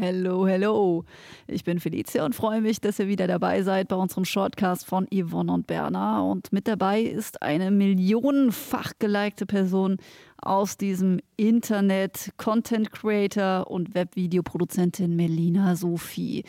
Hello, hello. Ich bin Felicia und freue mich, dass ihr wieder dabei seid bei unserem Shortcast von Yvonne und Berna. Und mit dabei ist eine millionenfach gelikte Person aus diesem Internet, Content Creator und Webvideoproduzentin Melina Sophie.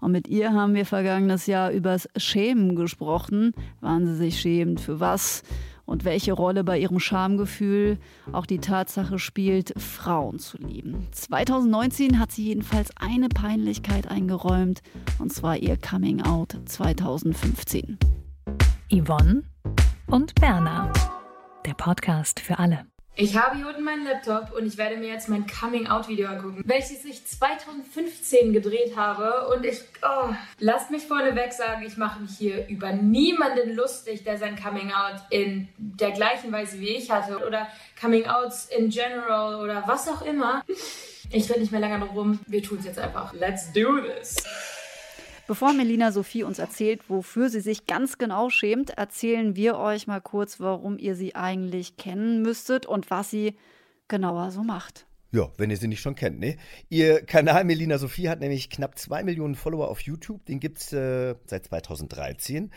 Und mit ihr haben wir vergangenes Jahr übers Schämen gesprochen. Wann sie sich schämt, für was und welche Rolle bei ihrem Schamgefühl auch die Tatsache spielt, Frauen zu lieben. 2019 hat sie jedenfalls eine Peinlichkeit eingeräumt, und zwar ihr Coming Out 2015. Yvonne und Berna, der Podcast für alle. Ich habe hier unten meinen Laptop und ich werde mir jetzt mein Coming-out-Video angucken, welches ich 2015 gedreht habe. Und ich, oh, lasst mich vorneweg sagen, ich mache mich hier über niemanden lustig, der sein Coming-out in der gleichen Weise wie ich hatte oder Coming-outs in general oder was auch immer. Ich rede nicht mehr lange drum rum. Wir tun es jetzt einfach. Let's do this. Bevor Melina Sophie uns erzählt, wofür sie sich ganz genau schämt, erzählen wir euch mal kurz, warum ihr sie eigentlich kennen müsstet und was sie genauer so macht. Ja, wenn ihr sie nicht schon kennt, ne? Ihr Kanal Melina Sophie hat nämlich knapp zwei Millionen Follower auf YouTube. Den gibt es äh, seit 2013.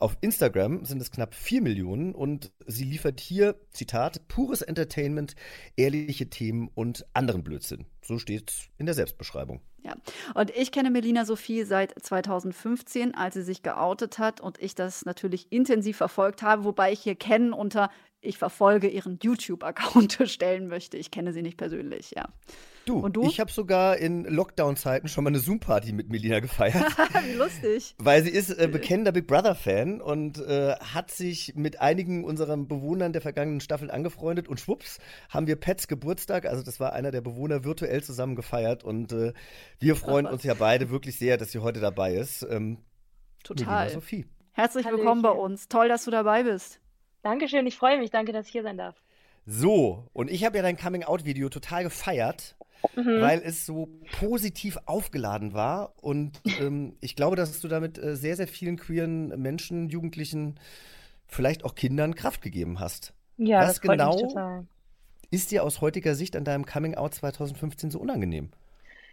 Auf Instagram sind es knapp 4 Millionen und sie liefert hier, Zitat, pures Entertainment, ehrliche Themen und anderen Blödsinn. So steht es in der Selbstbeschreibung. Ja, und ich kenne Melina Sophie seit 2015, als sie sich geoutet hat und ich das natürlich intensiv verfolgt habe, wobei ich hier kennen unter ich verfolge ihren YouTube-Account stellen möchte. Ich kenne sie nicht persönlich, ja. Du, Und du? ich habe sogar in Lockdown-Zeiten schon mal eine Zoom-Party mit Melina gefeiert. Wie lustig. Weil sie ist äh, bekennender Big Brother-Fan und äh, hat sich mit einigen unserer Bewohnern der vergangenen Staffel angefreundet und schwupps haben wir Pets Geburtstag, also das war einer der Bewohner, virtuell zusammen gefeiert und äh, wir freuen uns ja beide wirklich sehr, dass sie heute dabei ist. Ähm, Total. Melina Sophie. Herzlich Hallöchen. willkommen bei uns. Toll, dass du dabei bist. Dankeschön, ich freue mich. Danke, dass ich hier sein darf. So, und ich habe ja dein Coming-out-Video total gefeiert, mhm. weil es so positiv aufgeladen war. Und ähm, ich glaube, dass du damit äh, sehr, sehr vielen queeren Menschen, Jugendlichen, vielleicht auch Kindern Kraft gegeben hast. Ja, Was das genau ist dir aus heutiger Sicht an deinem Coming-out 2015 so unangenehm?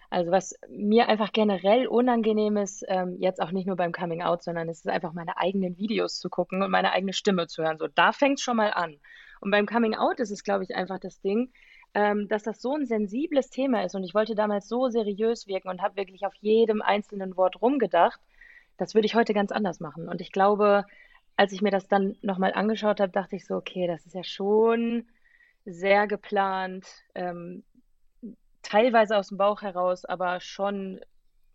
Also was mir einfach generell unangenehm ist, ähm, jetzt auch nicht nur beim Coming Out, sondern es ist einfach meine eigenen Videos zu gucken und meine eigene Stimme zu hören. So, da fängt es schon mal an. Und beim Coming Out ist es, glaube ich, einfach das Ding, ähm, dass das so ein sensibles Thema ist. Und ich wollte damals so seriös wirken und habe wirklich auf jedem einzelnen Wort rumgedacht. Das würde ich heute ganz anders machen. Und ich glaube, als ich mir das dann nochmal angeschaut habe, dachte ich so, okay, das ist ja schon sehr geplant. Ähm, teilweise aus dem Bauch heraus, aber schon,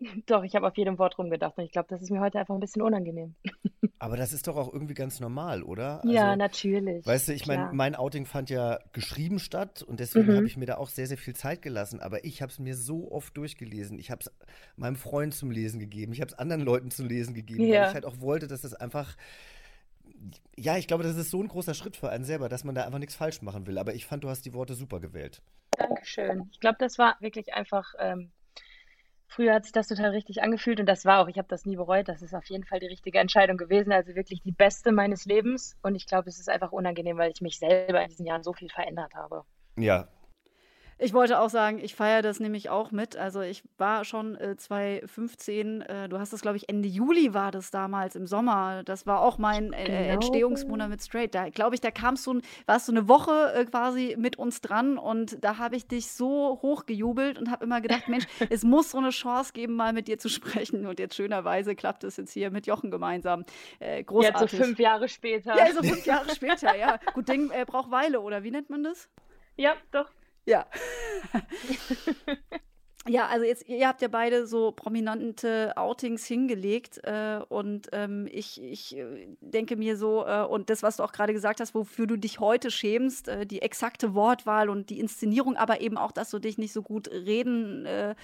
doch, ich habe auf jedem Wort rumgedacht und ich glaube, das ist mir heute einfach ein bisschen unangenehm. Aber das ist doch auch irgendwie ganz normal, oder? Also, ja, natürlich. Weißt du, ich meine, mein Outing fand ja geschrieben statt und deswegen mhm. habe ich mir da auch sehr, sehr viel Zeit gelassen. Aber ich habe es mir so oft durchgelesen. Ich habe es meinem Freund zum Lesen gegeben. Ich habe es anderen Leuten zum Lesen gegeben, ja. weil ich halt auch wollte, dass das einfach ja, ich glaube, das ist so ein großer Schritt für einen selber, dass man da einfach nichts falsch machen will. Aber ich fand, du hast die Worte super gewählt. Dankeschön. Ich glaube, das war wirklich einfach, ähm, früher hat sich das total richtig angefühlt und das war auch, ich habe das nie bereut, das ist auf jeden Fall die richtige Entscheidung gewesen, also wirklich die beste meines Lebens und ich glaube, es ist einfach unangenehm, weil ich mich selber in diesen Jahren so viel verändert habe. Ja, ich wollte auch sagen, ich feiere das nämlich auch mit. Also ich war schon äh, 2015, äh, du hast es, glaube ich, Ende Juli war das damals im Sommer. Das war auch mein äh, genau. Entstehungsmonat mit Straight. Da glaube ich, da kamst du, warst du eine Woche äh, quasi mit uns dran und da habe ich dich so hochgejubelt und habe immer gedacht, Mensch, es muss so eine Chance geben, mal mit dir zu sprechen. Und jetzt schönerweise klappt es jetzt hier mit Jochen gemeinsam. Äh, großartig. Jetzt so fünf Jahre später. Ja, so fünf Jahre später, ja. Gut, Ding äh, braucht Weile, oder wie nennt man das? Ja, doch. Ja. ja, also jetzt, ihr habt ja beide so prominente Outings hingelegt äh, und ähm, ich, ich äh, denke mir so, äh, und das, was du auch gerade gesagt hast, wofür du dich heute schämst, äh, die exakte Wortwahl und die Inszenierung, aber eben auch, dass du dich nicht so gut reden äh,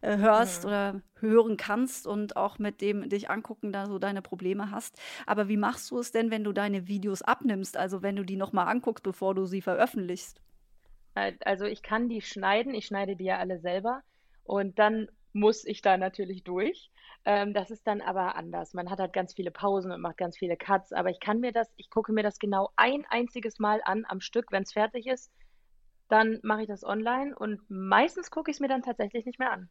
äh, hörst mhm. oder hören kannst und auch mit dem dich angucken, da so deine Probleme hast. Aber wie machst du es denn, wenn du deine Videos abnimmst, also wenn du die nochmal anguckst, bevor du sie veröffentlichst? Also ich kann die schneiden, ich schneide die ja alle selber. Und dann muss ich da natürlich durch. Ähm, das ist dann aber anders. Man hat halt ganz viele Pausen und macht ganz viele Cuts, aber ich kann mir das, ich gucke mir das genau ein einziges Mal an am Stück, wenn es fertig ist. Dann mache ich das online und meistens gucke ich es mir dann tatsächlich nicht mehr an.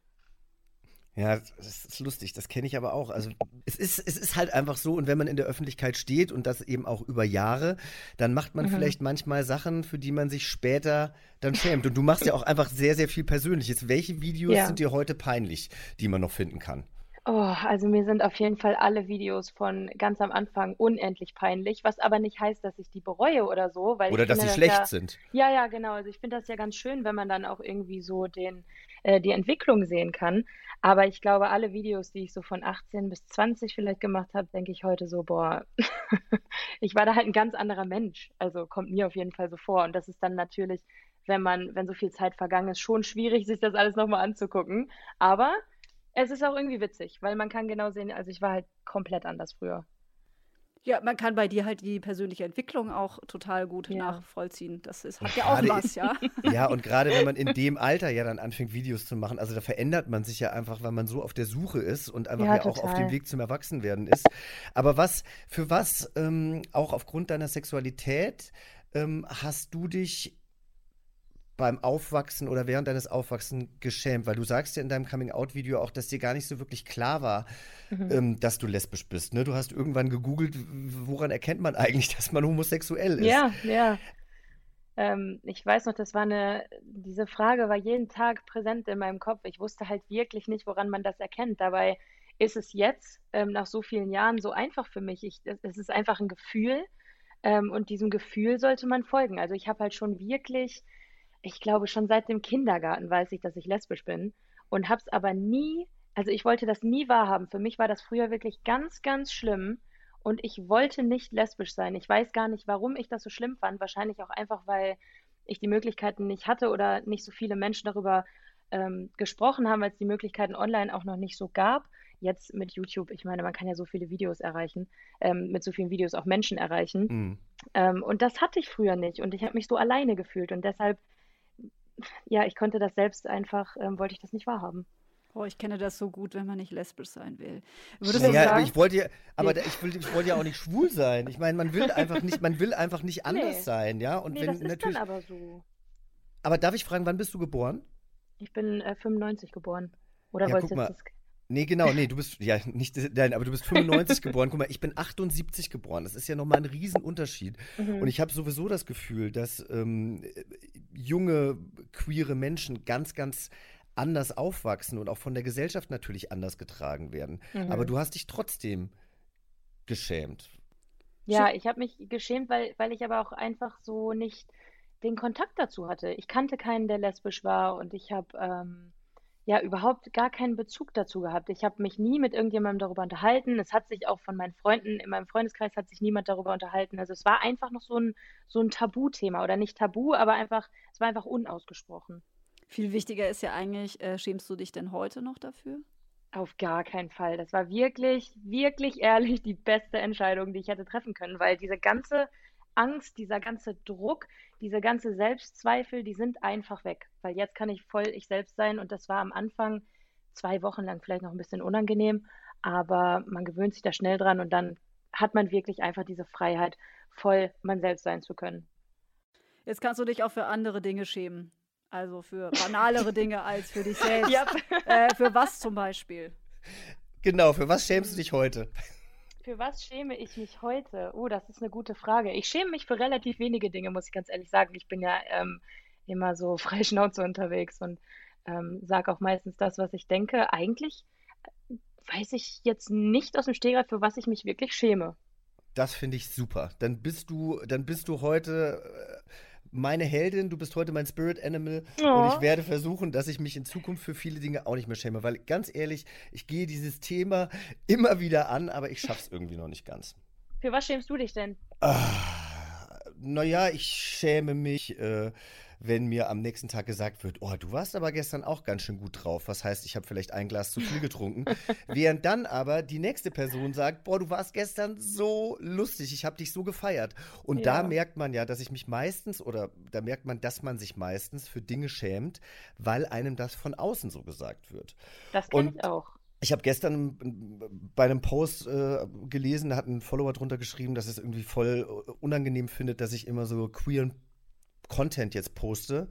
Ja, das ist lustig, das kenne ich aber auch. Also es ist, es ist halt einfach so, und wenn man in der Öffentlichkeit steht und das eben auch über Jahre, dann macht man mhm. vielleicht manchmal Sachen, für die man sich später dann schämt. Und du machst ja auch einfach sehr, sehr viel Persönliches. Welche Videos ja. sind dir heute peinlich, die man noch finden kann? Oh, also mir sind auf jeden Fall alle Videos von ganz am Anfang unendlich peinlich, was aber nicht heißt, dass ich die bereue oder so, weil oder dass sie schlecht ja, sind. Ja, ja, genau. Also ich finde das ja ganz schön, wenn man dann auch irgendwie so den äh, die Entwicklung sehen kann. Aber ich glaube, alle Videos, die ich so von 18 bis 20 vielleicht gemacht habe, denke ich heute so, boah, ich war da halt ein ganz anderer Mensch. Also kommt mir auf jeden Fall so vor. Und das ist dann natürlich, wenn man, wenn so viel Zeit vergangen ist, schon schwierig, sich das alles nochmal anzugucken. Aber es ist auch irgendwie witzig, weil man kann genau sehen, also ich war halt komplett anders früher. Ja, man kann bei dir halt die persönliche Entwicklung auch total gut ja. nachvollziehen. Das ist, hat ja auch was, ja. Ja, und gerade wenn man in dem Alter ja dann anfängt, Videos zu machen, also da verändert man sich ja einfach, weil man so auf der Suche ist und einfach ja, ja auch auf dem Weg zum Erwachsenwerden ist. Aber was, für was, ähm, auch aufgrund deiner Sexualität, ähm, hast du dich beim Aufwachsen oder während deines Aufwachsens geschämt? Weil du sagst ja in deinem Coming-out-Video auch, dass dir gar nicht so wirklich klar war, mhm. ähm, dass du lesbisch bist. Ne? Du hast irgendwann gegoogelt, woran erkennt man eigentlich, dass man homosexuell ist? Ja, ja. Ähm, ich weiß noch, das war eine, diese Frage war jeden Tag präsent in meinem Kopf. Ich wusste halt wirklich nicht, woran man das erkennt. Dabei ist es jetzt, ähm, nach so vielen Jahren, so einfach für mich. Ich, es ist einfach ein Gefühl. Ähm, und diesem Gefühl sollte man folgen. Also ich habe halt schon wirklich ich glaube, schon seit dem Kindergarten weiß ich, dass ich lesbisch bin und habe es aber nie, also ich wollte das nie wahrhaben. Für mich war das früher wirklich ganz, ganz schlimm und ich wollte nicht lesbisch sein. Ich weiß gar nicht, warum ich das so schlimm fand. Wahrscheinlich auch einfach, weil ich die Möglichkeiten nicht hatte oder nicht so viele Menschen darüber ähm, gesprochen haben, weil es die Möglichkeiten online auch noch nicht so gab. Jetzt mit YouTube, ich meine, man kann ja so viele Videos erreichen, ähm, mit so vielen Videos auch Menschen erreichen. Mhm. Ähm, und das hatte ich früher nicht und ich habe mich so alleine gefühlt und deshalb ja, ich konnte das selbst einfach, ähm, wollte ich das nicht wahrhaben. Oh, ich kenne das so gut, wenn man nicht lesbisch sein will. Würdest naja, sagen, ich wollte ja, aber nee. ich, will, ich wollte ja auch nicht schwul sein. Ich meine, man will einfach nicht, man will einfach nicht anders nee. sein, ja. Und nee, wenn das ist natürlich. Dann aber so. Aber darf ich fragen, wann bist du geboren? Ich bin äh, 95 geboren. Oder ja, wolltest du jetzt das Nee, genau, nee, du bist, ja, nicht, nein, aber du bist 95 geboren. Guck mal, ich bin 78 geboren. Das ist ja nochmal ein Riesenunterschied. Mhm. Und ich habe sowieso das Gefühl, dass ähm, junge, queere Menschen ganz, ganz anders aufwachsen und auch von der Gesellschaft natürlich anders getragen werden. Mhm. Aber du hast dich trotzdem geschämt. Ja, ich habe mich geschämt, weil, weil ich aber auch einfach so nicht den Kontakt dazu hatte. Ich kannte keinen, der lesbisch war und ich habe ähm, ja überhaupt gar keinen Bezug dazu gehabt. Ich habe mich nie mit irgendjemandem darüber unterhalten. Es hat sich auch von meinen Freunden, in meinem Freundeskreis hat sich niemand darüber unterhalten. Also es war einfach noch so ein, so ein Tabuthema oder nicht Tabu, aber einfach, es war einfach unausgesprochen. Viel wichtiger ist ja eigentlich, äh, schämst du dich denn heute noch dafür? Auf gar keinen Fall. Das war wirklich, wirklich ehrlich die beste Entscheidung, die ich hätte treffen können, weil diese ganze Angst, dieser ganze Druck, diese ganze Selbstzweifel, die sind einfach weg. Weil jetzt kann ich voll ich selbst sein und das war am Anfang zwei Wochen lang vielleicht noch ein bisschen unangenehm, aber man gewöhnt sich da schnell dran und dann hat man wirklich einfach diese Freiheit, voll man selbst sein zu können. Jetzt kannst du dich auch für andere Dinge schämen. Also für banalere Dinge als für dich selbst. Yep. Äh, für was zum Beispiel? Genau, für was schämst du dich heute? Für was schäme ich mich heute? Oh, das ist eine gute Frage. Ich schäme mich für relativ wenige Dinge, muss ich ganz ehrlich sagen. Ich bin ja ähm, immer so frei Schnauze unterwegs und ähm, sage auch meistens das, was ich denke. Eigentlich äh, weiß ich jetzt nicht aus dem Stegreif, für was ich mich wirklich schäme. Das finde ich super. Dann bist du, dann bist du heute äh, meine Heldin, du bist heute mein Spirit Animal Oh. und ich werde versuchen, dass ich mich in Zukunft für viele Dinge auch nicht mehr schäme, weil ganz ehrlich, ich gehe dieses Thema immer wieder an, aber ich schaff's irgendwie noch nicht ganz. Für was schämst du dich denn? Ah, naja, ich schäme mich, äh, wenn mir am nächsten Tag gesagt wird, oh, du warst aber gestern auch ganz schön gut drauf. Was heißt, ich habe vielleicht ein Glas zu viel getrunken. Während dann aber die nächste Person sagt, boah, du warst gestern so lustig, ich habe dich so gefeiert. Und da Ja. merkt man ja, dass ich mich meistens, oder da merkt man, dass man sich meistens für Dinge schämt, weil einem das von außen so gesagt wird. Das kenne ich auch. Ich habe gestern bei einem Post äh, gelesen, da hat ein Follower drunter geschrieben, dass es irgendwie voll äh, unangenehm findet, dass ich immer so queeren Content jetzt poste.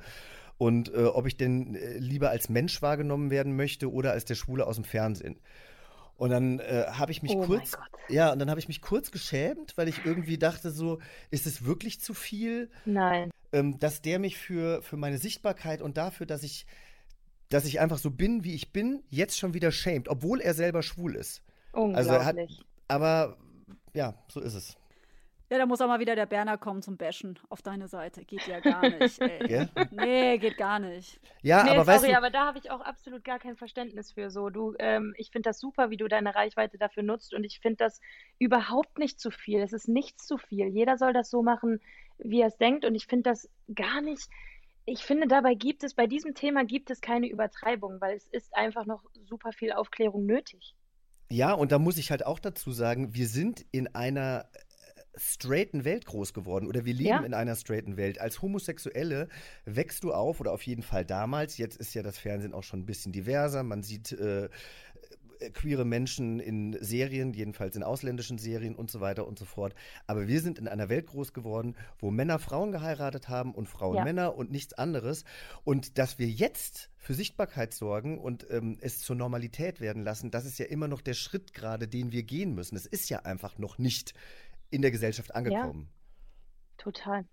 Und äh, ob ich denn äh, lieber als Mensch wahrgenommen werden möchte oder als der Schwule aus dem Fernsehen. Und dann äh, habe ich mich Oh kurz, ja, und dann habe ich mich kurz geschämt, weil ich irgendwie dachte so, ist es wirklich zu viel? Nein. ähm, dass der mich für, für meine Sichtbarkeit und dafür, dass ich, dass ich einfach so bin, wie ich bin, jetzt schon wieder schämt, obwohl er selber schwul ist. Also er hat, Unglaublich. aber ja, so ist es. Ja, da muss auch mal wieder der Berner kommen zum Bashen auf deine Seite. Geht ja gar nicht, ey. Gell? Nee, geht gar nicht. Ja, nee, aber sorry, weißt du, aber da habe ich auch absolut gar kein Verständnis für. So, du, ähm, ich finde das super, wie du deine Reichweite dafür nutzt und ich finde das überhaupt nicht zu viel. Es ist nichts zu viel. Jeder soll das so machen, wie er es denkt und ich finde das gar nicht. Ich finde, dabei gibt es, bei diesem Thema gibt es keine Übertreibung, weil es ist einfach noch super viel Aufklärung nötig. ja, und da muss ich halt auch dazu sagen, wir sind in einer äh, straighten Welt groß geworden oder wir leben Ja. in einer straighten Welt. Als Homosexuelle wächst du auf oder auf jeden Fall damals. Jetzt ist ja das Fernsehen auch schon ein bisschen diverser. Man sieht äh, äh, queere Menschen in Serien, jedenfalls in ausländischen Serien und so weiter und so fort. Aber wir sind in einer Welt groß geworden, wo Männer Frauen geheiratet haben und Frauen Ja. Männer und nichts anderes. Und dass wir jetzt für Sichtbarkeit sorgen und ähm, es zur Normalität werden lassen, das ist ja immer noch der Schritt gerade, den wir gehen müssen. Es ist ja einfach noch nicht in der Gesellschaft angekommen. Total.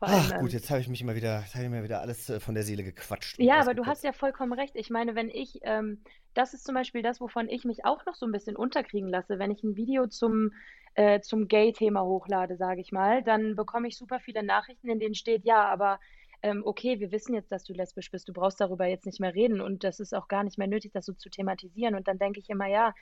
Allem, Ach gut, ähm, jetzt habe ich mich mal wieder, jetzt habe ich mir wieder alles äh, von der Seele gequatscht. Ja, aber du hast ja vollkommen recht. Ich meine, wenn ich, ähm, das ist zum Beispiel das, wovon ich mich auch noch so ein bisschen unterkriegen lasse. Wenn ich ein Video zum, äh, zum Gay-Thema hochlade, sage ich mal, dann bekomme ich super viele Nachrichten, in denen steht, ja, aber ähm, okay, wir wissen jetzt, dass du lesbisch bist, du brauchst darüber jetzt nicht mehr reden und das ist auch gar nicht mehr nötig, das so zu thematisieren. Und dann denke ich immer, ja,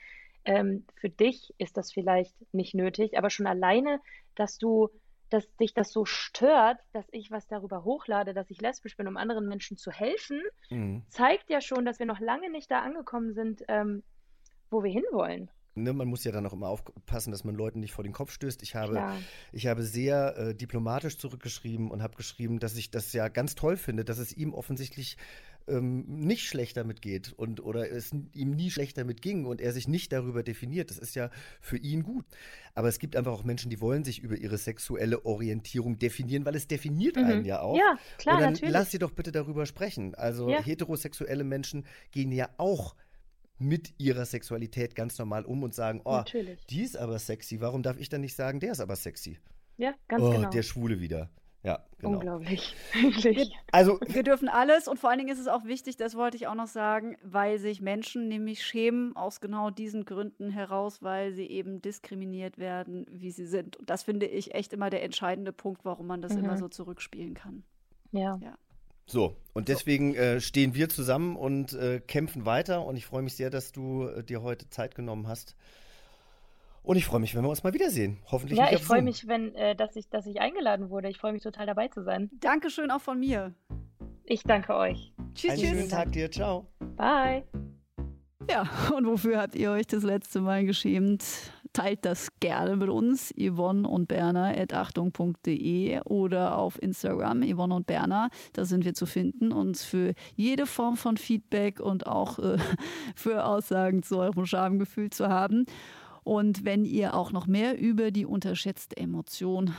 ähm, für dich ist das vielleicht nicht nötig, aber schon alleine, dass du dass dich das so stört, dass ich was darüber hochlade, dass ich lesbisch bin, um anderen Menschen zu helfen, Mhm. zeigt ja schon, dass wir noch lange nicht da angekommen sind, ähm, wo wir hinwollen. Ne, man muss ja dann auch immer aufpassen, dass man Leuten nicht vor den Kopf stößt. Ich habe, Klar. ich habe sehr äh, diplomatisch zurückgeschrieben und habe geschrieben, dass ich das ja ganz toll finde, dass es ihm offensichtlich ähm, nicht schlecht damit geht und oder es ihm nie schlecht damit ging und er sich nicht darüber definiert. Das ist ja für ihn gut. Aber es gibt einfach auch Menschen, die wollen sich über ihre sexuelle Orientierung definieren, weil es definiert Mhm. einen ja auch. Ja, klar, und dann natürlich. lass sie doch bitte darüber sprechen. Also Ja. heterosexuelle Menschen gehen ja auch mit ihrer Sexualität ganz normal um und sagen, oh, Natürlich. die ist aber sexy. Warum darf ich dann nicht sagen, der ist aber sexy? Ja, ganz oh, genau. der Schwule wieder. Ja, genau. Unglaublich. Wirklich. Also, Wir dürfen alles und vor allen Dingen ist es auch wichtig, das wollte ich auch noch sagen, weil sich Menschen nämlich schämen aus genau diesen Gründen heraus, weil sie eben diskriminiert werden, wie sie sind. Und das finde ich echt immer der entscheidende Punkt, warum man das Mhm. immer so zurückspielen kann. Ja. so. Und deswegen äh, stehen wir zusammen und äh, kämpfen weiter. Und ich freue mich sehr, dass du äh, dir heute Zeit genommen hast. Und ich freue mich, wenn wir uns mal wiedersehen. Hoffentlich Ja, nicht ich freue mich, wenn, äh, dass ich, dass ich eingeladen wurde. Ich freue mich total dabei zu sein. Dankeschön auch von mir. Ich danke euch. Tschüss, Einen tschüss. schönen Tag dir. Ciao. Bye. Ja, und wofür habt ihr euch das letzte Mal geschämt? Teilt das gerne mit uns, Yvonne und Berner at achtung.de oder auf Instagram, Yvonne und Berner. Da sind wir zu finden. Und für jede Form von Feedback und auch äh, für Aussagen zu eurem Schamgefühl zu haben. Und wenn ihr auch noch mehr über die unterschätzte Emotion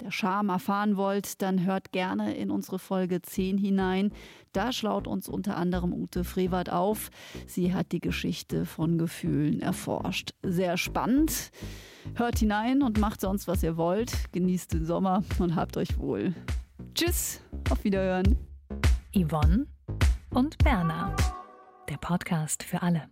der Scham erfahren wollt, dann hört gerne in unsere Folge 10 hinein. Da schlaut uns unter anderem Ute Frevert auf. Sie hat die Geschichte von Gefühlen erforscht. Sehr spannend. Hört hinein und macht sonst, was ihr wollt. Genießt den Sommer und habt euch wohl. Tschüss, auf Wiederhören. Yvonne und Berna. Der Podcast für alle.